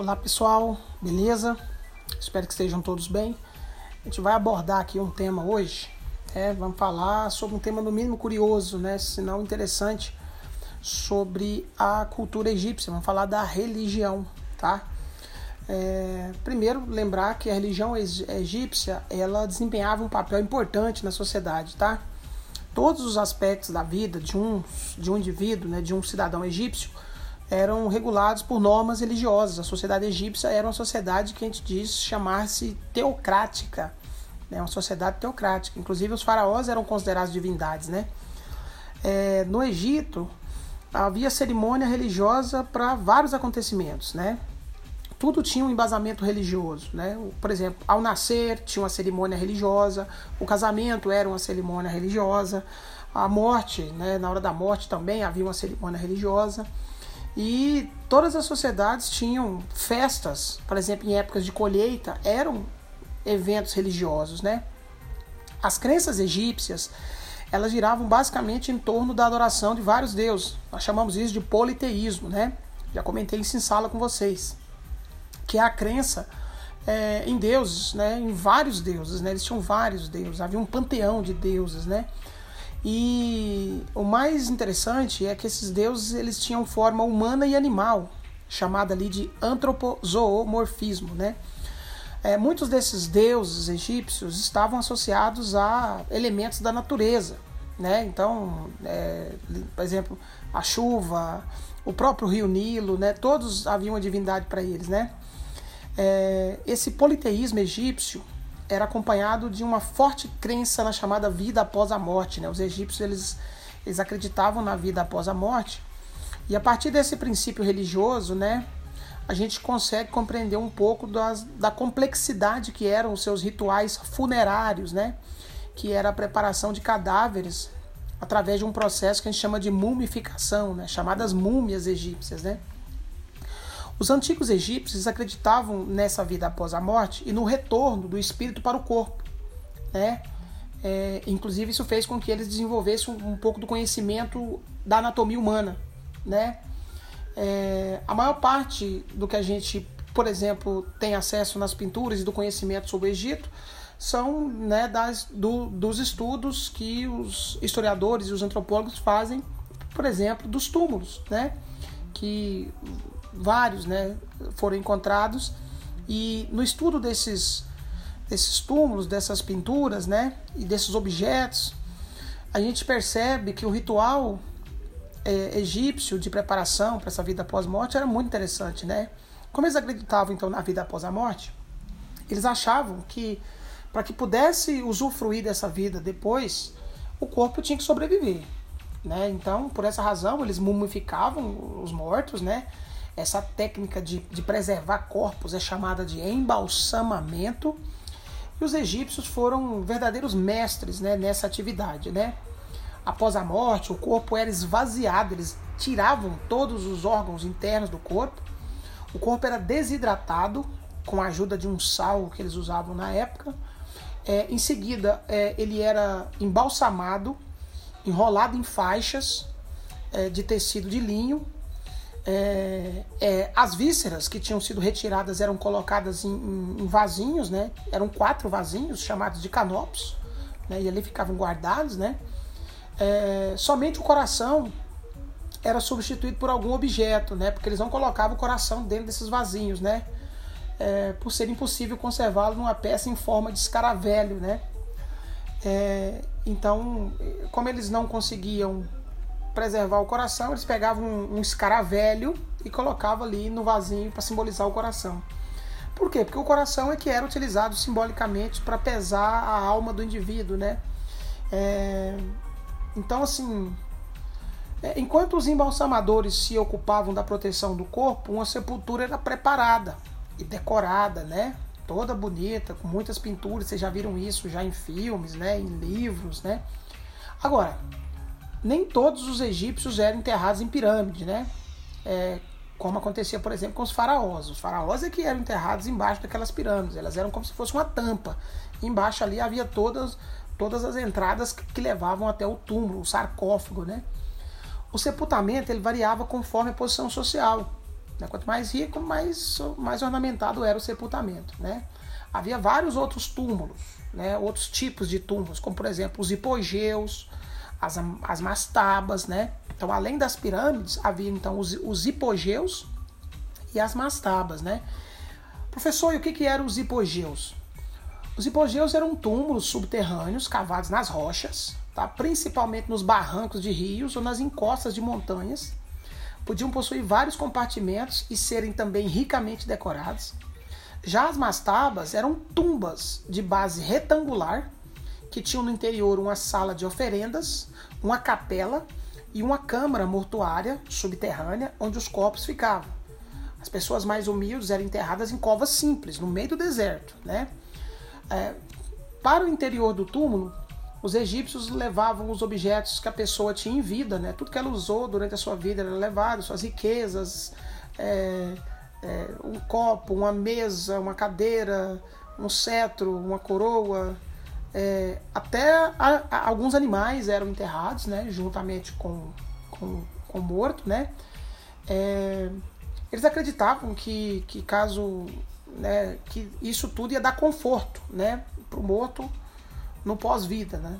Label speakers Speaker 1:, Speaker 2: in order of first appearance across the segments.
Speaker 1: Olá pessoal, beleza? Espero que estejam todos bem. A gente vai abordar aqui um tema hoje. É, vamos falar sobre um tema no mínimo curioso, né? Se não interessante, sobre a cultura egípcia. Vamos falar da religião, tá? É, primeiro, lembrar que a religião egípcia ela desempenhava um papel importante na sociedade, tá? Todos os aspectos da vida de um, de um indivíduo, né, de um cidadão egípcio, eram regulados por normas religiosas. A sociedade egípcia era uma sociedade que a gente diz chamar-se teocrática, né? uma sociedade teocrática. Inclusive os faraós eram considerados divindades. Né? É, no Egito havia cerimônia religiosa para vários acontecimentos. Né? Tudo tinha um embasamento religioso. Né? Por exemplo, ao nascer tinha uma cerimônia religiosa, o casamento era uma cerimônia religiosa, a morte, né? na hora da morte também havia uma cerimônia religiosa. E todas as sociedades tinham festas, por exemplo, em épocas de colheita, eram eventos religiosos, né? As crenças egípcias, elas giravam basicamente em torno da adoração de vários deuses. Nós chamamos isso de politeísmo, né? Já comentei isso em sala com vocês. Que é a crença é, em deuses, né? Em vários deuses, né? Eles tinham vários deuses, havia um panteão de deuses, né? E o mais interessante é que esses deuses eles tinham forma humana e animal, chamada ali de antropozoomorfismo, né? É, muitos desses deuses egípcios estavam associados a elementos da natureza, né? Então, é, por exemplo, a chuva, o próprio rio Nilo, né? Todos haviam uma divindade para eles, né? É, esse politeísmo egípcio era acompanhado de uma forte crença na chamada vida após a morte. Né? Os egípcios eles, eles acreditavam na vida após a morte. E a partir desse princípio religioso, né, a gente consegue compreender um pouco das, da complexidade que eram os seus rituais funerários, né, que era a preparação de cadáveres através de um processo que a gente chama de mumificação, né, chamadas múmias egípcias. Né. Os antigos egípcios acreditavam nessa vida após a morte e no retorno do espírito para o corpo. Né? É, inclusive, isso fez com que eles desenvolvessem um, pouco do conhecimento da anatomia humana. Né? É, a maior parte do que a gente, por exemplo, tem acesso nas pinturas e do conhecimento sobre o Egito são né, das, do, dos estudos que os historiadores e os antropólogos fazem, por exemplo, dos túmulos, né? que vários né, foram encontrados e no estudo desses, desses túmulos, dessas pinturas né, e desses objetos, a gente percebe que o ritual é, egípcio de preparação para essa vida após-morte era muito interessante. Né? Como eles acreditavam então na vida após a morte, eles achavam que para que pudesse usufruir dessa vida depois, o corpo tinha que sobreviver. Né? Então, por essa razão, eles mumificavam os mortos, né? Essa técnica de, de preservar corpos é chamada de embalsamamento. E os egípcios foram verdadeiros mestres né, nessa atividade. Né? Após a morte, o corpo era esvaziado, eles tiravam todos os órgãos internos do corpo. O corpo era desidratado com a ajuda de um sal que eles usavam na época. É, em seguida, é, ele era embalsamado, enrolado em faixas é, de tecido de linho é, é, as vísceras que tinham sido retiradas eram colocadas em, em, em, vasinhos, né? Eram quatro vasinhos chamados de canopos, né? E ali ficavam guardados, né? É, somente o coração era substituído por algum objeto, né? Porque eles não colocavam o coração dentro desses vasinhos, né? É, por ser impossível conservá-lo numa peça em forma de escaravelho, né? É, então, como eles não conseguiam preservar o coração, eles pegavam um, um escaravelho e colocavam ali no vasinho para simbolizar o coração. Por quê? Porque o coração é que era utilizado simbolicamente para pesar a alma do indivíduo, né? É... Então, assim, é, enquanto os embalsamadores se ocupavam da proteção do corpo, uma sepultura era preparada e decorada, né? Toda bonita, com muitas pinturas, vocês já viram isso já em filmes, né? Em livros, né? Agora, nem todos os egípcios eram enterrados em pirâmide, né? É, como acontecia, por exemplo, com os faraós. Os faraós é que eram enterrados embaixo daquelas pirâmides. Elas eram como se fosse uma tampa. Embaixo ali havia todas, todas as entradas que, levavam até o túmulo, o sarcófago, né? O sepultamento ele variava conforme a posição social. Né? Quanto mais rico, mais, mais ornamentado era o sepultamento. Né? Havia vários outros túmulos, né? outros tipos de túmulos, como por exemplo os hipogeus, as, as mastabas. Né? Então, além das pirâmides, havia então os, os hipogeus e as mastabas. Né? Professor, e o que, que eram os hipogeus? Os hipogeus eram túmulos subterrâneos cavados nas rochas, tá? principalmente nos barrancos de rios ou nas encostas de montanhas. Podiam possuir vários compartimentos e serem também ricamente decorados. Já as mastabas eram tumbas de base retangular que tinham no interior uma sala de oferendas, uma capela e uma câmara mortuária subterrânea onde os corpos ficavam. As pessoas mais humildes eram enterradas em covas simples, no meio do deserto, né? É, para o interior do túmulo, os egípcios levavam os objetos que a pessoa tinha em vida, né? tudo que ela usou durante a sua vida era levado, suas riquezas, é, é, um copo, uma mesa, uma cadeira, um cetro, uma coroa, é, até a, a, alguns animais eram enterrados, né? juntamente com, com, o morto, né? É, eles acreditavam que, que caso né, que isso tudo ia dar conforto, né, para o morto no pós-vida, né,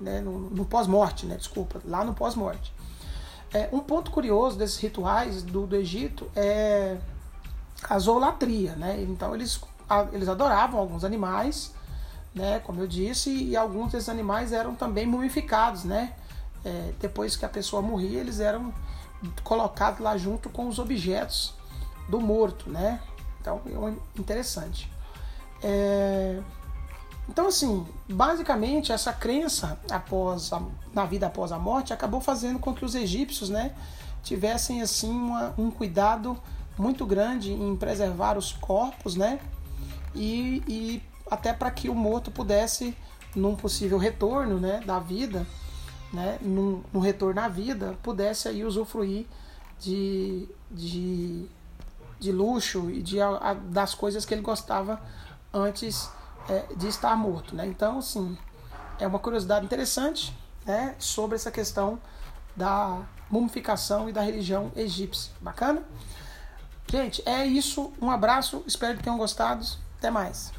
Speaker 1: né, no, no pós-morte, né, desculpa, lá no pós-morte. É, um ponto curioso desses rituais do, do Egito é a zoolatria, né, então eles, a, eles adoravam alguns animais, né, como eu disse, e alguns desses animais eram também mumificados, né, é, depois que a pessoa morria, eles eram colocados lá junto com os objetos do morto, né, então, é interessante. É... Então, assim, basicamente essa crença após a, na vida após a morte acabou fazendo com que os egípcios, né, tivessem assim uma, um cuidado muito grande em preservar os corpos, né, e, e até para que o morto pudesse, num possível retorno, né, da vida, né, num, num retorno à vida, pudesse aí usufruir de, de de luxo e de, a, das coisas que ele gostava antes é, de estar morto. Né? Então, assim, é uma curiosidade interessante né, sobre essa questão da mumificação e da religião egípcia. Bacana? Gente, é isso. Um abraço. Espero que tenham gostado. Até mais.